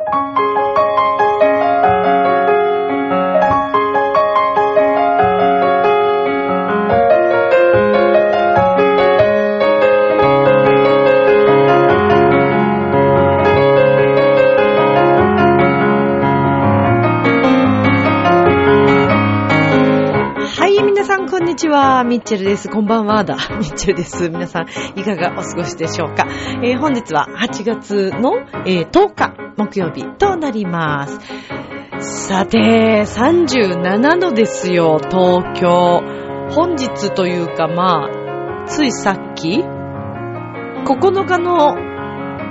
はい、皆さん、こんにちは。ミッチェルです。こんばんは。だ。ミッチェルです。皆さん、いかがお過ごしでしょうか？えー本日は8月の、えー10日、木曜日となります。さて、37度ですよ、東京。本日というか、まあ、ついさっき、9日の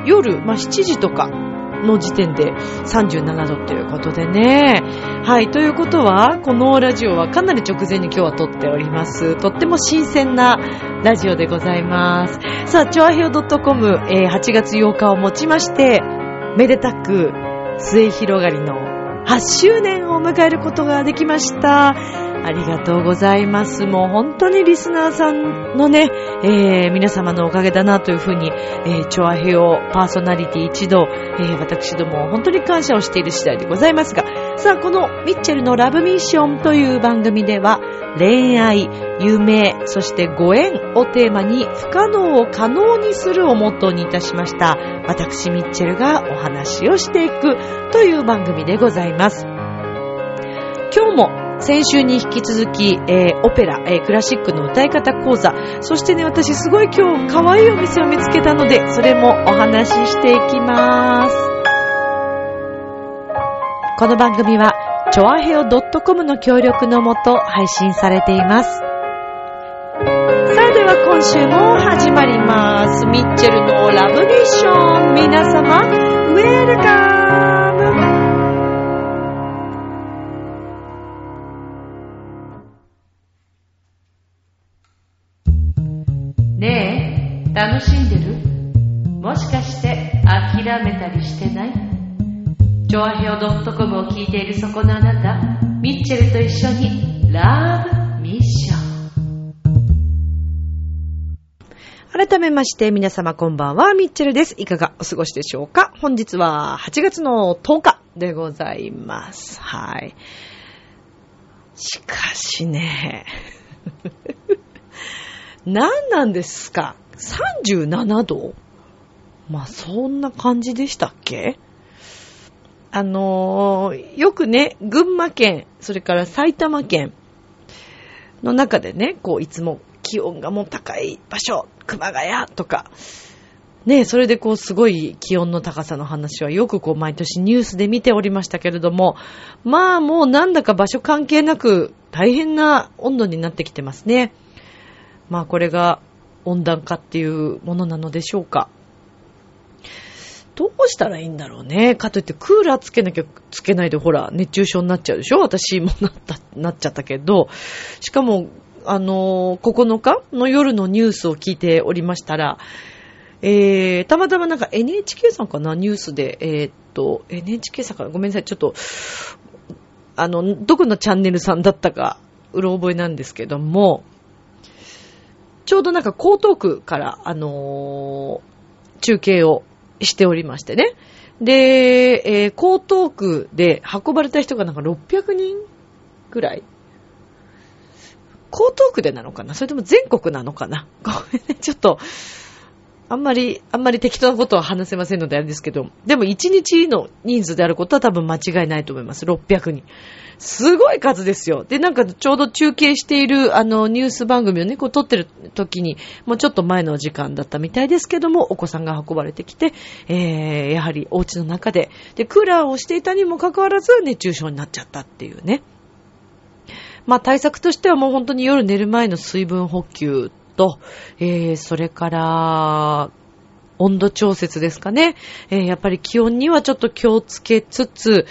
夜、まあ7時とかの時点で37度ということでね。はい。ということは、このラジオはかなり直前に今日は撮っております。とっても新鮮なラジオでございます。さあ、チョアヘオ .com、えー8月8日をもちまして、めでたく、末広がりの8周年を迎えることができました。ありがとうございます。もう本当にリスナーさんのね、えー皆様のおかげだなというふうに、えー、チョアヘオパーソナリティ一同、えー私ども本当に感謝をしている次第でございますが、さあ、このミッチェルのラブミッションという番組では、恋愛、夢、そしてご縁をテーマに不可能を可能にするをモットーにいたしました。私、ミッチェルがお話をしていくという番組でございます。今日も先週に引き続き、えーオペラ、えークラシックの歌い方講座、そしてね、私すごい今日可愛いお店を見つけたので、それもお話ししていきます。この番組は、ちょあへお .com の協力のもと配信されています。さあでは今週も始まります。ミッチェルのラブミッション。皆様、ウェルカム楽しんでる？もしかして諦めたりしてない？チョアヘオ .com を聞いているそこのあなた、ミッチェルと一緒にラブミッション。改めまして皆様こんばんは、ミッチェルです。いかがお過ごしでしょうか？本日は8月の10日でございます。はい。しかしね、何なんですか？?37 度まあそんな感じでしたっけ？あのーよくね、群馬県、それから埼玉県の中でね、こう、いつも気温がもう高い場所、熊谷とか、ね、それでこう、すごい気温の高さの話はよくこう、毎年ニュースで見ておりましたけれども、まあもうなんだか場所関係なく、大変な温度になってきてますね。まあこれが温暖化っていうものなのでしょうか。どうしたらいいんだろうね。かといってクーラーつけなきゃつけないでほら、熱中症になっちゃうでしょ私もなった、なっちゃったけど。しかも、あの9日の夜のニュースを聞いておりましたら、えー、たまたまなんか NHK さんかなニュースで、えーっと、NHK さんかなごめんなさい、ちょっと、あの、どこのチャンネルさんだったか、うろ覚えなんですけども、ちょうどなんか江東区から、あのー中継をしておりましてね。で、えー江東区で運ばれた人がなんか600人ぐらい江東区でなのかな？それとも全国なのかな？ごめんね、ちょっと、あんまり、あんまり適当なことは話せませんのであれですけど、でも1日の人数であることは多分間違いないと思います。600人。すごい数ですよ。で、なんかちょうど中継しているあのニュース番組をね、こう撮ってる時に、もうちょっと前の時間だったみたいですけども、お子さんが運ばれてきて、えー、やはりお家の中で、で、クーラーをしていたにもかかわらず熱中症になっちゃったっていうね。まあ対策としてはもう本当に夜寝る前の水分補給と、えー、それから、温度調節ですかね。えーやっぱり気温にはちょっと気をつけつつ、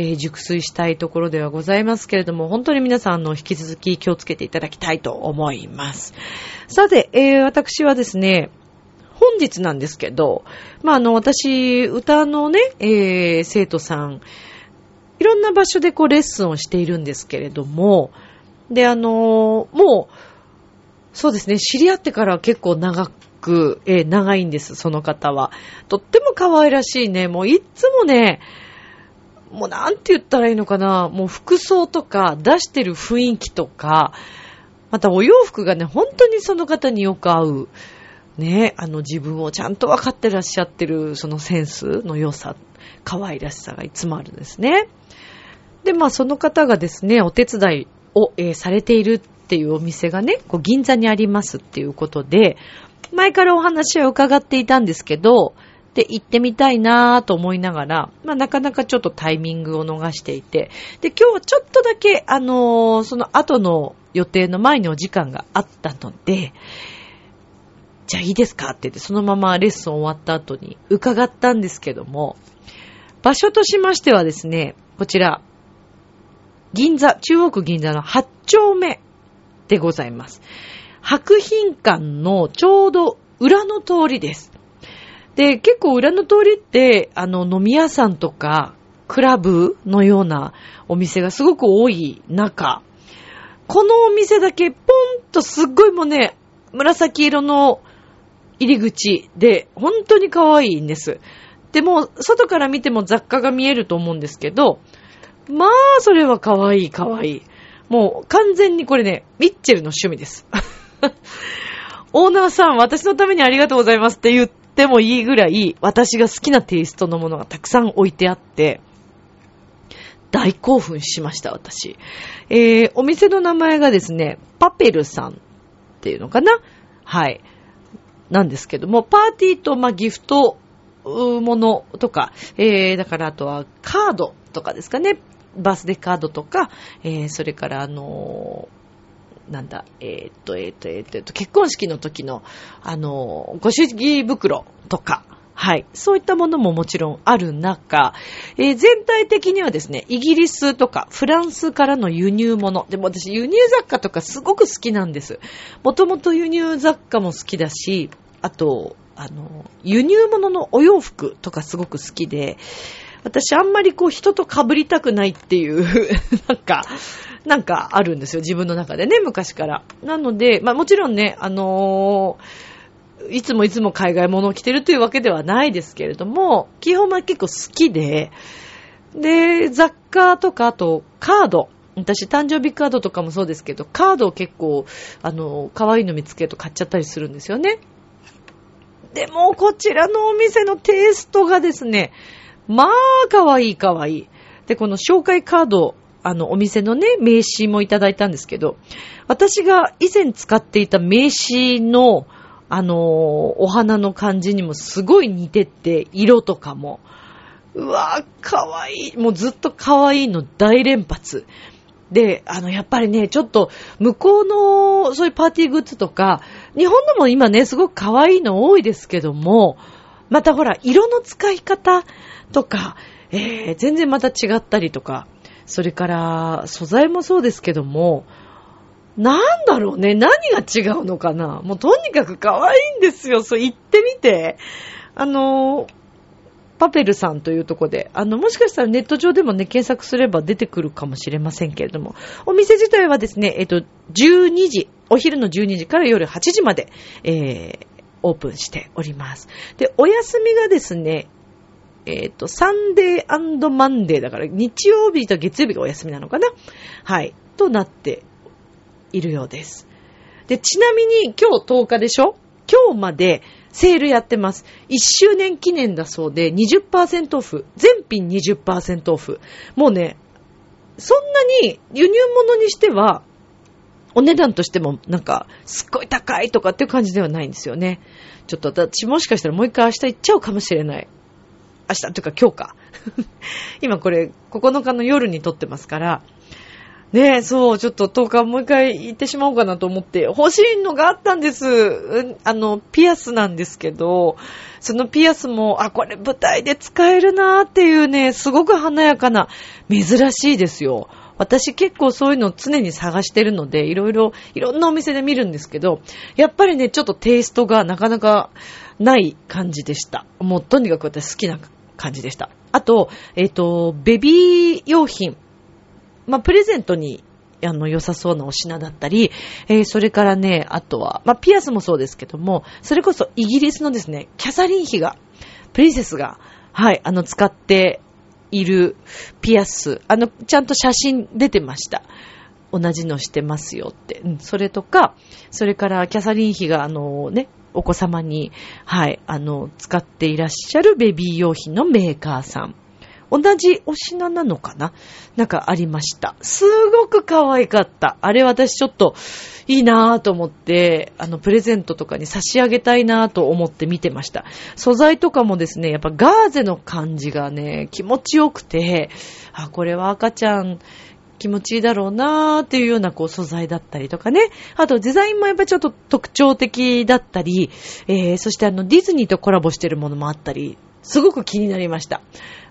えー熟睡したいところではございますけれども、本当に皆さんの引き続き気をつけていただきたいと思います。さて、えー私はですね、本日なんですけど、まあ、あの、私、歌のね、えー生徒さん、いろんな場所でこうレッスンをしているんですけれども、で、あのーもう、そうですね、知り合ってから結構長く、えー長いんです、その方は。とっても可愛らしいね、もういっつもね、もうなんて言ったらいいのかな、もう服装とか出してる雰囲気とか、またお洋服がね、本当にその方によく合う。ね、あの自分をちゃんと分かってらっしゃってるそのセンスの良さ、可愛らしさがいつもあるんですね。で、まあその方がですね、お手伝いを、えー、されているっていうお店がね、こう銀座にありますっていうことで、前からお話を伺っていたんですけど、で、行ってみたいなぁと思いながら、まあなかなかちょっとタイミングを逃していて、で、今日はちょっとだけ、あのー、その後の予定の前にお時間があったので、じゃあいいですかって言って、そのままレッスン終わった後に伺ったんですけども、場所としましてはですね、こちら、銀座、中央区銀座の8丁目でございます。白品館のちょうど裏の通りです。で、結構裏の通りって、あの、飲み屋さんとか、クラブのようなお店がすごく多い中、このお店だけポンとすっごいもうね、紫色の入り口で、本当に可愛いんです。でも、外から見ても雑貨が見えると思うんですけど、まあ、それは可愛い可愛い。もう完全にこれね、ミッチェルの趣味です。オーナーさん、私のためにありがとうございますって言ってもいいぐらい、私が好きなテイストのものがたくさん置いてあって、大興奮しました、私。えー、お店の名前がですね、パペルさんっていうのかな？はい。なんですけども、パーティーと、まあ、ギフトものとか、えー、だからあとはカードとかですかね。バースデーカードとか、えー、それからあのー、なんだ、えー、っと、えー、っと、えー、っと、結婚式の時の、あのご祝儀袋とか、はい。そういったものももちろんある中、えー、全体的にはですね、イギリスとかフランスからの輸入物。でも私輸入雑貨とかすごく好きなんです。もともと輸入雑貨も好きだし、あと、あの、輸入物のお洋服とかすごく好きで、私あんまりこう人と被りたくないっていう なんか、なんかあるんですよ、自分の中でね、昔から。なので、まあもちろんね、あのーいつもいつも海外物を着てるというわけではないですけれども、基本は結構好きで、で、雑貨とか、あとカード。私、誕生日カードとかもそうですけど、カードを結構、あの、可愛いの見つけると買っちゃったりするんですよね。でも、こちらのお店のテイストがですね、まあ、可愛い可愛いい。で、この紹介カード、あの、お店のね、名刺もいただいたんですけど、私が以前使っていた名刺の、あのー、お花の感じにもすごい似てて、色とかも。うわぁ、かわいい。もうずっとかわいいの大連発。で、あの、やっぱりね、ちょっと、向こうの、そういうパーティーグッズとか、日本のも今ね、すごく可愛いの多いですけども、またほら、色の使い方とか、えー、全然また違ったりとか、それから、素材もそうですけども、なんだろうね。何が違うのかなもうとにかく可愛いんですよ。そう言ってみて。あの、パペルさんというとこで、あの、もしかしたらネット上でもね、検索すれば出てくるかもしれませんけれども、お店自体はですね、えっと、12時、お昼の12時から夜8時まで、えー、オープンしております。で、お休みがですね、えっ、と、サンデーマンデーだから、日曜日と月曜日がお休みなのかな？はい。となっているようです。で、ちなみに今日10日でしょ？今日までセールやってます。1周年記念だそうで20%オフ。全品20%オフ。もうね、そんなに輸入物にしては、お値段としてもなんか、すっごい高いとかっていう感じではないんですよね。ちょっと私もしかしたらもう一回明日行っちゃうかもしれない。明日というか今日か。今これ9日の夜に撮ってますから、ねえ、そう、ちょっと10日もう一回行ってしまおうかなと思って、欲しいのがあったんです。う、あの、ピアスなんですけど、そのピアスも、あ、これ舞台で使えるなーっていうね、すごく華やかな、珍しいですよ。私結構そういうのを常に探してるので、いろいろ、いろんなお店で見るんですけど、やっぱりね、ちょっとテイストがなかなかない感じでした。もうとにかく私好きな感じでした。あと、えっ、ー、と、ベビー用品。まあ、プレゼントに、あの、良さそうなお品だったり、えー、それからね、あとは、まあ、ピアスもそうですけども、それこそイギリスのですね、キャサリン妃が、プリンセスが、はい、あの、使っているピアス、あの、ちゃんと写真出てました。同じのしてますよって。うん、それとか、それからキャサリン妃があのね、お子様に、はい、あの、使っていらっしゃるベビー用品のメーカーさん。同じお品なのかな？なんかありました。すごく可愛かった。あれ私ちょっといいなぁと思って、あの、プレゼントとかに差し上げたいなぁと思って見てました。素材とかもですね、やっぱガーゼの感じがね、気持ちよくて、あ、これは赤ちゃん、気持ちいいだろうなーっていうようなこう素材だったりとかね。あとデザインもやっぱちょっと特徴的だったり、えー、そしてあのディズニーとコラボしてるものもあったり、すごく気になりました。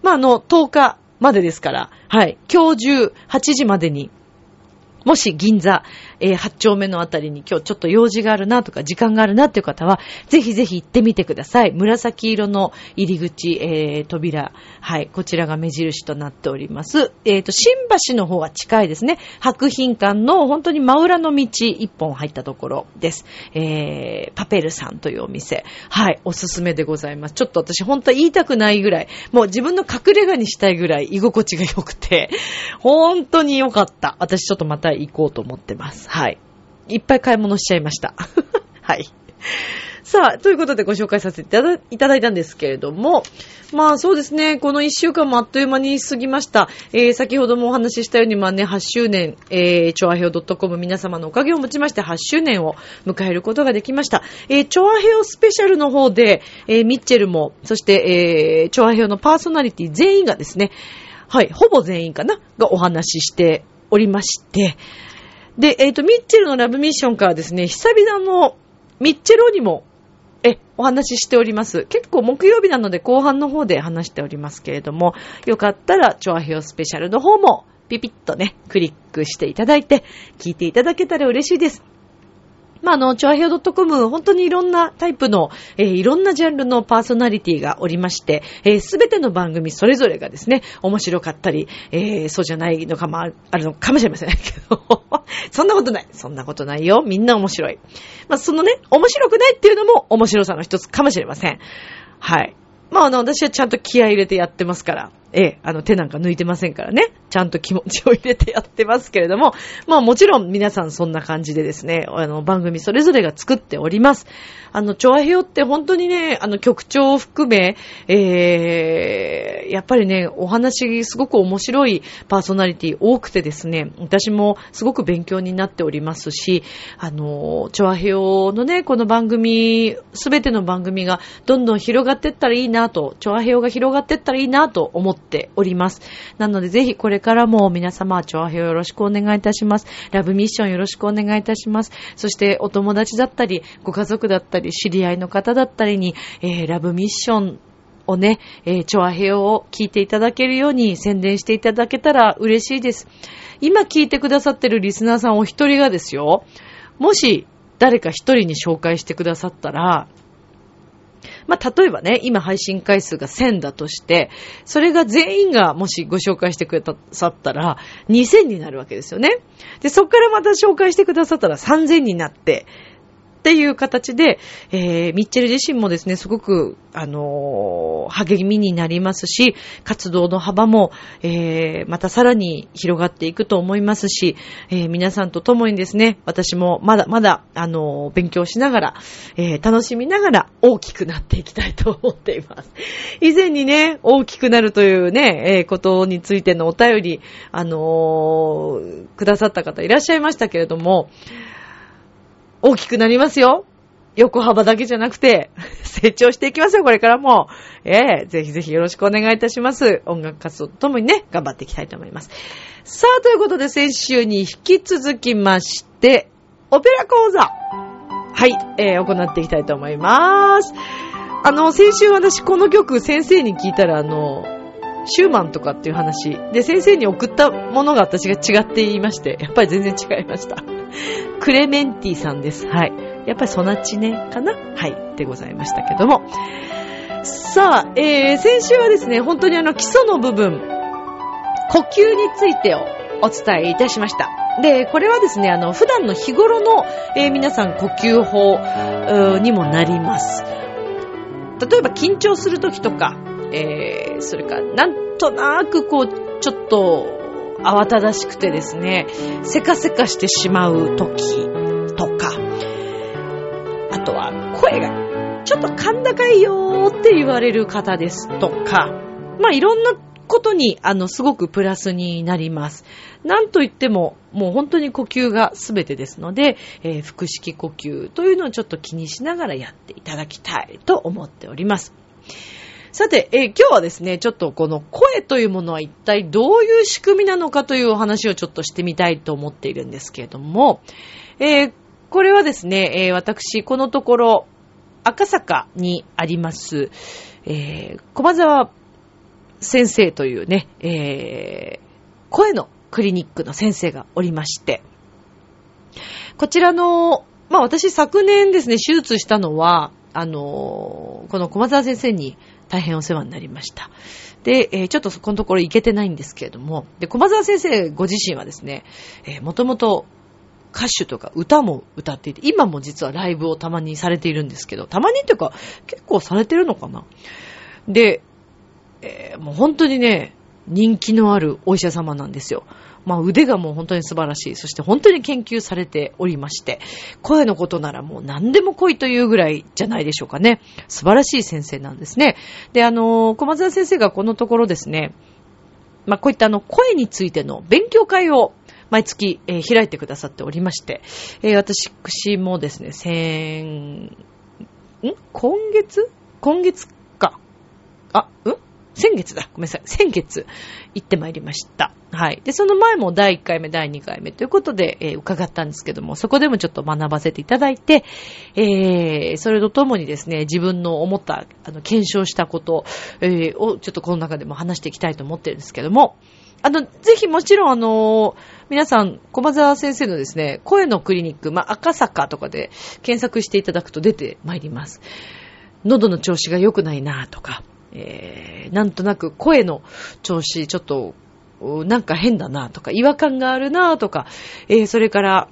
まあ、あの、10日までですから、はい。今日中8時までに、もし銀座、えー、8丁目のあたりに今日ちょっと用事があるなとか時間があるなっていう方は、ぜひぜひ行ってみてください。紫色の入り口、えー、扉。はい。こちらが目印となっております。えっ、と、新橋の方は近いですね。白品館の本当に真裏の道一本入ったところです。えー、パペルさんというお店。はい。おすすめでございます。ちょっと私本当は言いたくないぐらい、もう自分の隠れ家にしたいぐらい居心地が良くて、本当に良かった。私ちょっとまた行こうと思ってます。はい。いっぱい買い物しちゃいました。はい。さあ、ということでご紹介させていただいたんですけれども、まあそうですね、この一週間もあっという間に過ぎました。えー、先ほどもお話ししたように、まあね、8周年、えー、チョアヘオ .com 皆様のおかげをもちまして8周年を迎えることができました。えー、チョアヘオスペシャルの方で、えー、ミッチェルも、そして、えー、チョアヘオのパーソナリティ全員がですね、はい、ほぼ全員かながお話ししておりまして、で、えっ、と、ミッチェルのラブミッションからですね、久々のミッチェロにも、え、お話ししております。結構木曜日なので後半の方で話しておりますけれども、よかったら、チョアヘオスペシャルの方も、ピピッとね、クリックしていただいて、聞いていただけたら嬉しいです。まあ、あの、チョアヘオ .com、本当にいろんなタイプの、えーいろんなジャンルのパーソナリティがおりまして、す、べ、ての番組それぞれがですね、面白かったり、えーそうじゃないのかもあるあるのかもしれませんけど、そんなことない。そんなことないよ。みんな面白い。まあ、そのね、面白くないっていうのも面白さの一つかもしれません。はい。まあ、あの、私はちゃんと気合入れてやってますから、ええ、あの、手なんか抜いてませんからね。ちゃんと気持ち を入れてやってますけれども、まあもちろん皆さんそんな感じでですね、あの、番組それぞれが作っております。あの、チョアヘヨって本当にね、あの、局長を含め、えー、やっぱりね、お話すごく面白いパーソナリティ多くてですね、私もすごく勉強になっておりますし、あの、チョアヘヨのね、この番組、すべての番組がどんどん広がっていったらいいなと、チョアヘヨが広がっていったらいいなと思ってております。なのでぜひこれからも皆様、チョアヘヨよろしくお願いいたします。ラブミッションよろしくお願いいたします。そしてお友達だったり、ご家族だったり、知り合いの方だったりに、えー、ラブミッションをね、えー、チョアヘヨを聞いていただけるように宣伝していただけたら嬉しいです。今聞いてくださってるリスナーさんお一人がですよ、もし誰か一人に紹介してくださったら、まあ、例えばね、今配信回数が1000だとして、それが全員がもしご紹介してくださったら、2000になるわけですよね。で、そこからまた紹介してくださったら3000になって、っていう形で、えー、ミッチェル自身もですね、すごく、あのー励みになりますし、活動の幅も、えー、またさらに広がっていくと思いますし、えー皆さんと共にですね、私もまだまだ、あのー勉強しながら、えー楽しみながら大きくなっていきたいと思っています。以前にね、大きくなるというね、えーことについてのお便り、あのーくださった方いらっしゃいましたけれども、大きくなりますよ。横幅だけじゃなくて、成長していきますよ、これからも。ええぜひぜひよろしくお願いいたします。音楽活動とともにね、頑張っていきたいと思います。さあ、ということで、先週に引き続きまして、オペラ講座。はい、えー、行っていきたいと思います。あの、先週私この曲先生に聞いたら、あの、シューマンとかっていう話。で、先生に送ったものが私が違って言いまして、やっぱり全然違いました。クレメンティさんです。はい。やっぱりソナチネかな？はい。でございましたけども。さあ、えー、先週はですね、本当にあの基礎の部分、呼吸についてをお伝えいたしました。で、これはですね、あの、普段の日頃の、えー皆さん呼吸法にもなります。例えば緊張するときとか、えー、それから、なん、となくこう、ちょっと慌ただしくてですね、せかせかしてしまう時とか、あとは声がちょっと甲高いよーって言われる方ですとか、まあいろんなことに、あの、すごくプラスになります。なんといっても、もう本当に呼吸が全てですので、えー、腹式呼吸というのをちょっと気にしながらやっていただきたいと思っております。さて、え、今日はですね、ちょっとこの声というものは一体どういう仕組みなのかというお話をちょっとしてみたいと思っているんですけれども、えー、これはですね、えー、私、このところ、赤坂にあります、えー、駒沢先生というね、え、声のクリニックの先生がおりまして、こちらの、まあ私昨年ですね、手術したのは、あのこの駒沢先生に大変お世話になりました。で、えー、ちょっとそこのところ行けてないんですけれども、で、駒沢先生ご自身はですね、えー、もともと歌手とか歌も歌っていて、今も実はライブをたまにされているんですけど、たまにっていうか結構されてるのかなで、えー、もう本当にね、人気のあるお医者様なんですよ。まあ腕がもう本当に素晴らしい。そして本当に研究されておりまして、声のことならもう何でも来いというぐらいじゃないでしょうかね。素晴らしい先生なんですね。で、あの、小松田先生がこのところですね、まあこういったあの声についての勉強会を毎月、えー、開いてくださっておりまして、えー、私もですね、先、ん？今月？今月か。あ、ん？先月だ。ごめんなさい。先月行ってまいりました。はい。で、その前も第1回目、第2回目ということで、えー、伺ったんですけども、そこでもちょっと学ばせていただいて、えー、それとともにですね、自分の思った、あの、検証したこと、えー、をちょっとこの中でも話していきたいと思ってるんですけども、あの、ぜひもちろんあの皆さん、駒沢先生のですね、声のクリニック、まあ、赤坂とかで検索していただくと出てまいります。喉の調子が良くないなとか、えー、なんとなく声の調子、ちょっと、なんか変だなとか、違和感があるなとか、えー、それから、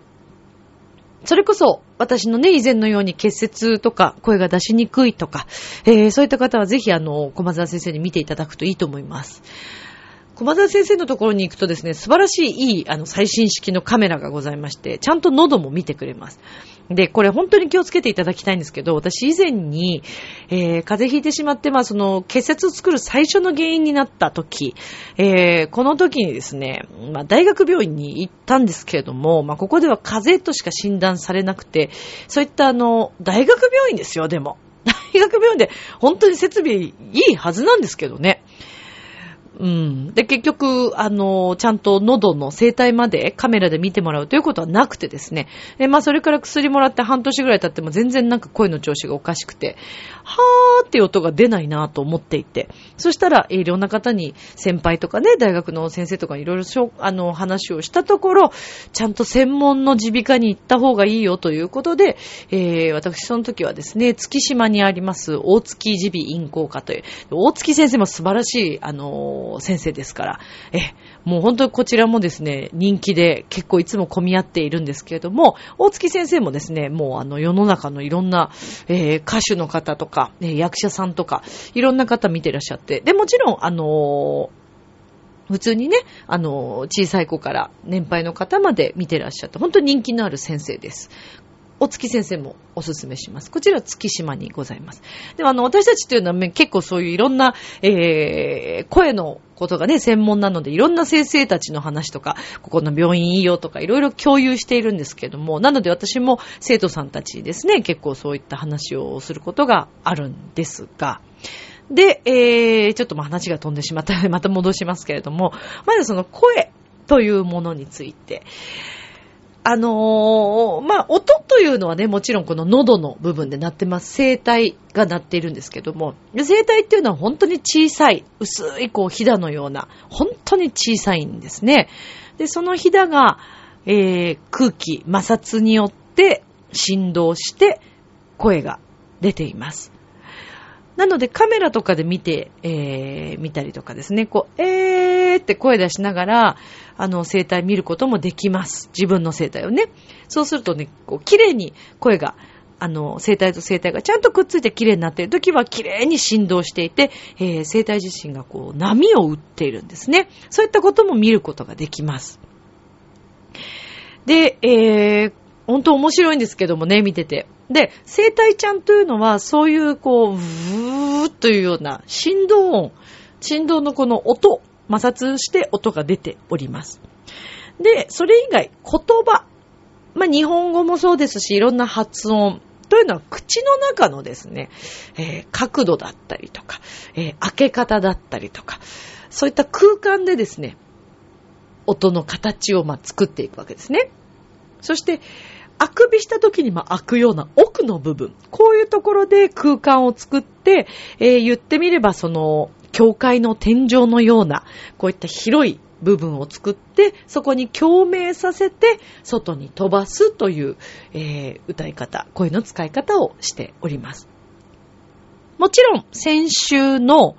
それこそ、私のね、以前のように結節とか、声が出しにくいとか、えー、そういった方はぜひ、あの、駒沢先生に見ていただくといいと思います。駒沢先生のところに行くとですね、素晴らしいいい、あの、最新式のカメラがございまして、ちゃんと喉も見てくれます。で、これ本当に気をつけていただきたいんですけど、私以前に、えー、風邪ひいてしまって、まあその、結節を作る最初の原因になった時、えー、この時にですね、まあ大学病院に行ったんですけれども、まあここでは風邪としか診断されなくて、そういったあの、大学病院ですよ、でも。大学病院で本当に設備いいはずなんですけどね。うん。で、結局、あの、ちゃんと喉の生態までカメラで見てもらうということはなくてですね。で、まあ、それから薬もらって半年ぐらい経っても全然なんか声の調子がおかしくて、はーって音が出ないなと思っていて。そしたら、いろんな方に、先輩とかね、大学の先生とかいろいろあの、話をしたところ、ちゃんと専門の耳鼻科に行った方がいいよということで、えー、私その時はですね、月島にあります、大月耳鼻咽喉科という、大月先生も素晴らしい、あの先生ですから、え、もう本当にこちらもですね、人気で結構いつも混み合っているんですけれども、大月先生もですね、もうあの世の中のいろんな、えー、歌手の方とか、えー、役者さんとか、いろんな方見てらっしゃって、で、もちろん、あのー普通にね、あの、小さい子から年配の方まで見てらっしゃって、本当に人気のある先生です。お月先生もおすすめします。こちら月島にございます。でもあの、私たちっていうのは結構そういういろんな、えー、声のことがね、専門なので、いろんな先生たちの話とか、ここの病院いいよとか、いろいろ共有しているんですけども、なので私も生徒さんたちですね、結構そういった話をすることがあるんですが、で、えー、ちょっとまあ話が飛んでしまったので、また戻しますけれども、まずその声というものについて、あのー、まあ、音というのはね、もちろんこの喉の部分で鳴ってます。声帯が鳴っているんですけども、声帯っていうのは本当に小さい、薄いこう、ひだのような、本当に小さいんですね。で、そのひだが、えー、空気、摩擦によって振動して声が出ています。なのでカメラとかで見て、えー、見たりとかですね、こう、えーって声出しながら、あの、声帯見ることもできます。自分の声帯をね。そうするとね、こう、綺麗に声があの、声帯と声帯がちゃんとくっついて綺麗になっている時は綺麗に振動していて、えー、声帯自身がこう波を打っているんですね。そういったことも見ることができます。で、えー、本当面白いんですけどもね、見てて。で、生体ちゃんというのは、そういう、こう、ブーというような振動音、振動のこの音、摩擦して音が出ております。で、それ以外、言葉。まあ、日本語もそうですし、いろんな発音。というのは、口の中のですね、えー、角度だったりとか、えー、開け方だったりとか、そういった空間でですね、音の形をまあ作っていくわけですね。そして、あくびした時にも開くような奥の部分。こういうところで空間を作って、えー、言ってみればその、教会の天井のような、こういった広い部分を作って、そこに共鳴させて、外に飛ばすという、えー、歌い方、声の使い方をしております。もちろん、先週の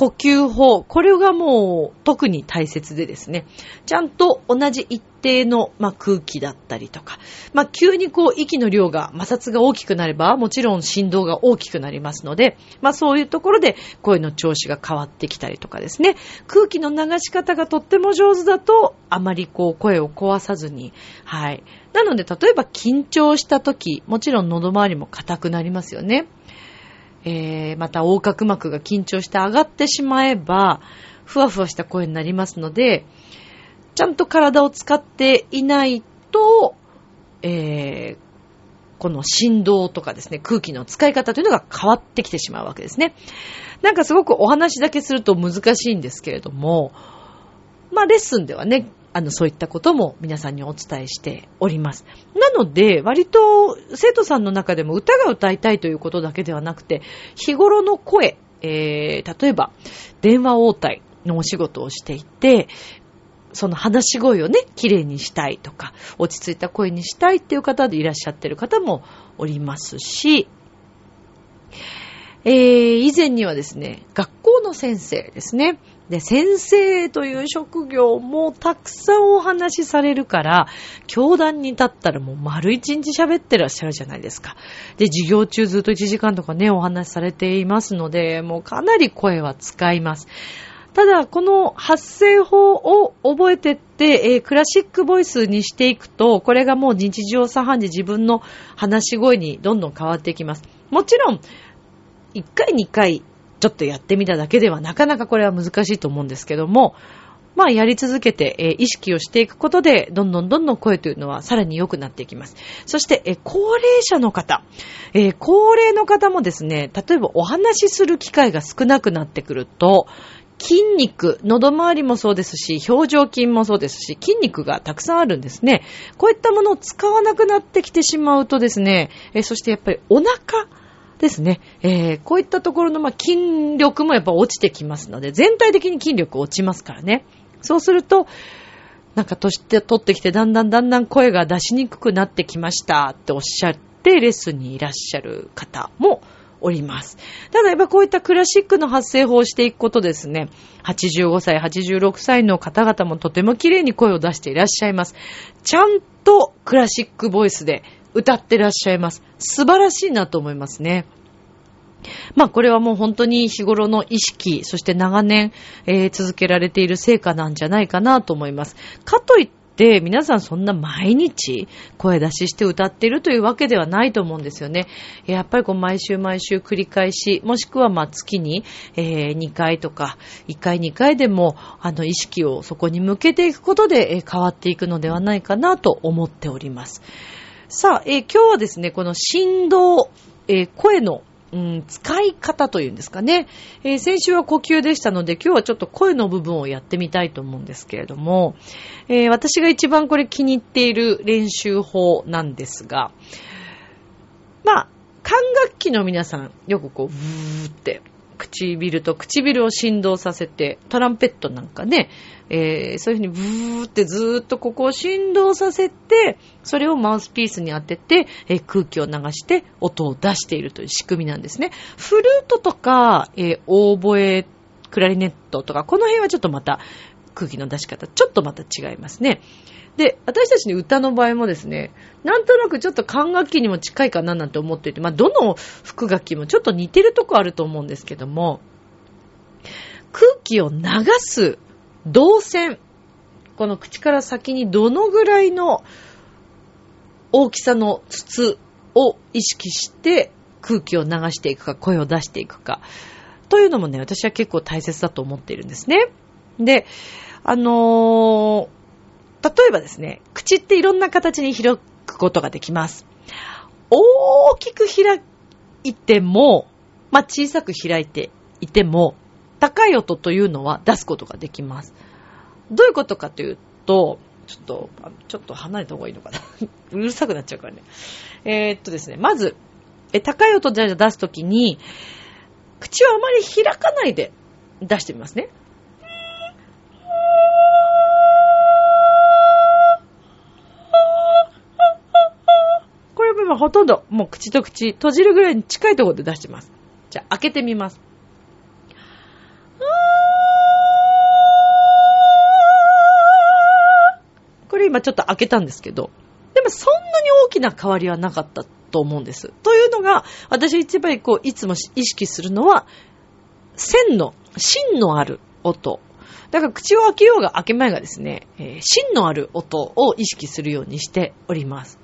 呼吸法、これがもう特に大切でですね、ちゃんと同じ一定の、まあ、空気だったりとか、まあ、急にこう息の量が、摩擦が大きくなれば、もちろん振動が大きくなりますので、まあ、そういうところで声の調子が変わってきたりとかですね、空気の流し方がとっても上手だと、あまりこう声を壊さずに、はい。なので、例えば緊張した時、もちろん喉周りも硬くなりますよね。えー、また横隔膜が緊張して上がってしまえば、ふわふわした声になりますので、ちゃんと体を使っていないと、えー、この振動とかですね、空気の使い方というのが変わってきてしまうわけですね。なんかすごくお話だけすると難しいんですけれども、まあレッスンではね、あの、そういったことも皆さんにお伝えしております。なので、割と生徒さんの中でも歌が歌いたいということだけではなくて、日頃の声、えー、例えば、電話応対のお仕事をしていて、その話し声をね、綺麗にしたいとか、落ち着いた声にしたいっていう方でいらっしゃってる方もおりますし、えー、以前にはですね、学校の先生ですね。で、先生という職業もたくさんお話しされるから、教壇に立ったらもう丸一日喋ってらっしゃるじゃないですか。で、授業中ずっと1時間とかね、お話しされていますので、もうかなり声は使います。ただ、この発声法を覚えてって、えー、クラシックボイスにしていくと、これがもう日常茶飯事自分の話し声にどんどん変わっていきます。もちろん、1回2回ちょっとやってみただけではなかなかこれは難しいと思うんですけども、まあやり続けて、えー、意識をしていくことで、どんどんどんどん声というのはさらに良くなっていきます。そして、えー、高齢者の方、えー、高齢の方もですね、例えばお話しする機会が少なくなってくると、筋肉、喉周りもそうですし、表情筋もそうですし、筋肉がたくさんあるんですね。こういったものを使わなくなってきてしまうとですね、えそしてやっぱりお腹、ですね。えー、こういったところの、まあ、筋力もやっぱ落ちてきますので、全体的に筋力落ちますからね。そうすると、なんか年って取ってきて、だんだんだんだん声が出しにくくなってきましたっておっしゃって、レッスンにいらっしゃる方もおります。ただやっぱこういったクラシックの発声法をしていくことですね、85歳、86歳の方々もとても綺麗に声を出していらっしゃいます。ちゃんとクラシックボイスで歌ってらっしゃいます。素晴らしいなと思いますね。まあこれはもう本当に日頃の意識、そして長年、えー、続けられている成果なんじゃないかなと思います。かといって皆さんそんな毎日声出しして歌ってるというわけではないと思うんですよね。やっぱりこう毎週毎週繰り返し、もしくはまあ月に、えー、2回とか1回2回でもあの意識をそこに向けていくことで、え、変わっていくのではないかなと思っております。さあ、えー、今日はですね、この振動、えー、声のうん、使い方というんですかね、えー、先週は呼吸でしたので、今日はちょっと声の部分をやってみたいと思うんですけれども、え、私が一番これ気に入っている練習法なんですが、まあ、管楽器の皆さん、よくこう、ブーって唇と唇を振動させて、トランペットなんかね、えー、そういうふうにブーってずーっとここを振動させて、それをマウスピースに当てて、えー、空気を流して音を出しているという仕組みなんですね。フルートとか、えー、オーボエクラリネットとか、この辺はちょっとまた空気の出し方、ちょっとまた違いますね。で、私たちに歌の場合もですね、なんとなくちょっと管楽器にも近いかななんて思っていて、まあ、どの副楽器もちょっと似てるとこあると思うんですけども、空気を流す動線、この口から先にどのぐらいの大きさの筒を意識して空気を流していくか、声を出していくか、というのもね、私は結構大切だと思っているんですね。で、あのー、例えばですね、口っていろんな形に開くことができます。大きく開いても、まあ、小さく開いていても、高い音というのは出すことができます。どういうことかというと、ちょっと、ちょっと離れた方がいいのかな。うるさくなっちゃうからね。えー、っとですね、まず、え高い音じゃ出すときに、口をあまり開かないで出してみますね。これはほとんどもう口と口閉じるぐらいに近いところで出してます。じゃあ開けてみます。これ今ちょっと開けたんですけど、でもそんなに大きな変わりはなかったと思うんです。というのが、私一番こう、いつも意識するのは、線の、芯のある音。だから口を開けようが開けまいがですね、えー、芯のある音を意識するようにしております。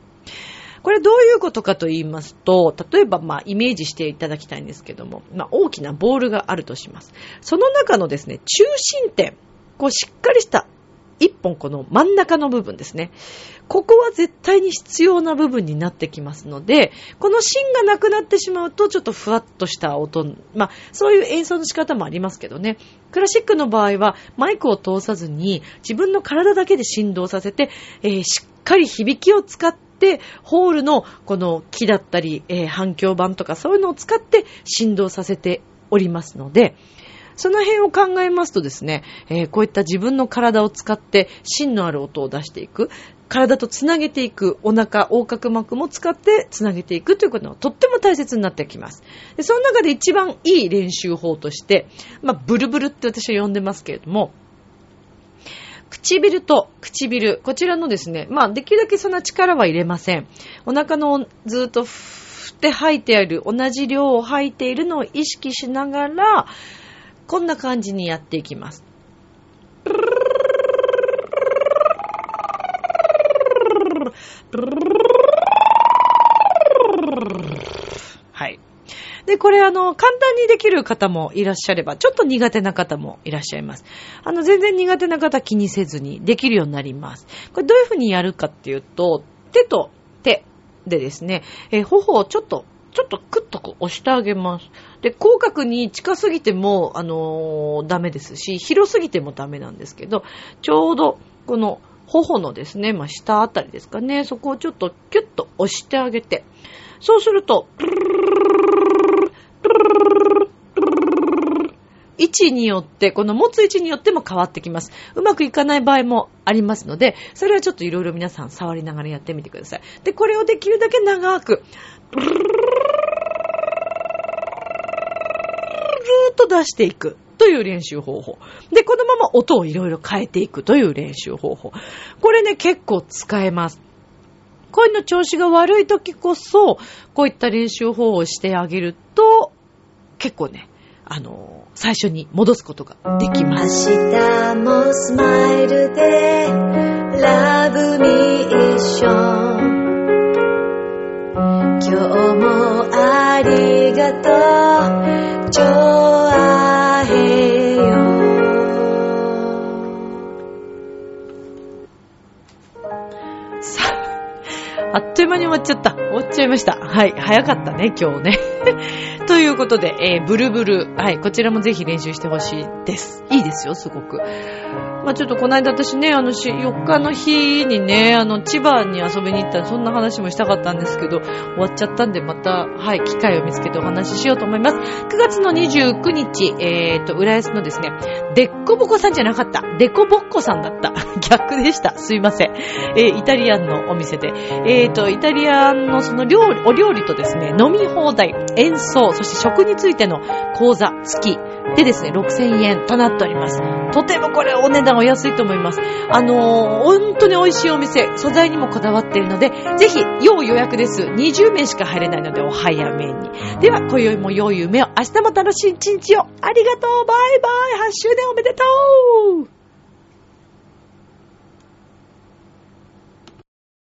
これどういうことかと言いますと、例えばまあイメージしていただきたいんですけども、まあ大きなボールがあるとします。その中のですね、中心点、こうしっかりした一本この真ん中の部分ですね。ここは絶対に必要な部分になってきますので、この芯がなくなってしまうと、ちょっとふわっとした音、まあ、そういう演奏の仕方もありますけどね。クラシックの場合は、マイクを通さずに、自分の体だけで振動させて、えー、しっかり響きを使って、ホールのこの木だったり、えー、反響板とかそういうのを使って振動させておりますので、その辺を考えますとですね、えー、こういった自分の体を使って芯のある音を出していく、体とつなげていく、お腹、横隔膜も使ってつなげていくということがとっても大切になってきます。その中で一番いい練習法として、まあ、ブルブルって私は呼んでますけれども、唇と唇、こちらのですね、まあ、できるだけそんな力は入れません。お腹のずっと振って吐いてある、同じ量を吐いているのを意識しながら、こんな感じにやっていきます。で、これあの、簡単にできる方もいらっしゃれば、ちょっと苦手な方もいらっしゃいます。あの、全然苦手な方気にせずにできるようになります。これどういう風にやるかっていうと、手と手でですね、え頬をちょっとちょっとクッとこう押してあげます。で、口角に近すぎても、あのー、ダメですし、広すぎてもダメなんですけど、ちょうど、この、頬のですね、まあ、下あたりですかね、そこをちょっとキュッと押してあげて、そうすると、位置によって、この持つ位置によっても変わってきます。うまくいかない場合もありますので、それはちょっといろいろ皆さん触りながらやってみてください。で、これをできるだけ長く、ーっと出していくという練習方法。で、このまま音をいろいろ変えていくという練習方法。これね、結構使えます。声の調子が悪い時こそ、こういった練習方法をしてあげると、結構ね、あのー、最初に戻すことができます。明日もスマイルで、ラブミッション。今日もありがとう。ちょあへよさあ、あっという間に終わっちゃった。終わっちゃいました。はい。早かったね、今日ね。ということで、えー、ブルブル。はい。こちらもぜひ練習してほしいです。いいですよ、すごく。まあちょっとこの間私ね、あの4日の日にね、あの、千葉に遊びに行ったそんな話もしたかったんですけど、終わっちゃったんでまた、はい、機会を見つけてお話ししようと思います。9月の29日、えーと、浦安のですね、デッコボコさんじゃなかった。デコボッコさんだった。逆でした。すいません。えー、イタリアンのお店で、えーと、イタリアンのその料理、お料理とですね、飲み放題。演奏、そして食についての講座付きでですね、6000円となっております。とてもこれお値段お安いと思います。あのー、本当に美味しいお店、素材にもこだわっているので、ぜひ、要予約です。20名しか入れないのでお早めに。では、今宵も良い夢を、明日も楽しい一日を。ありがとうバイバイ !8 周年おめでとう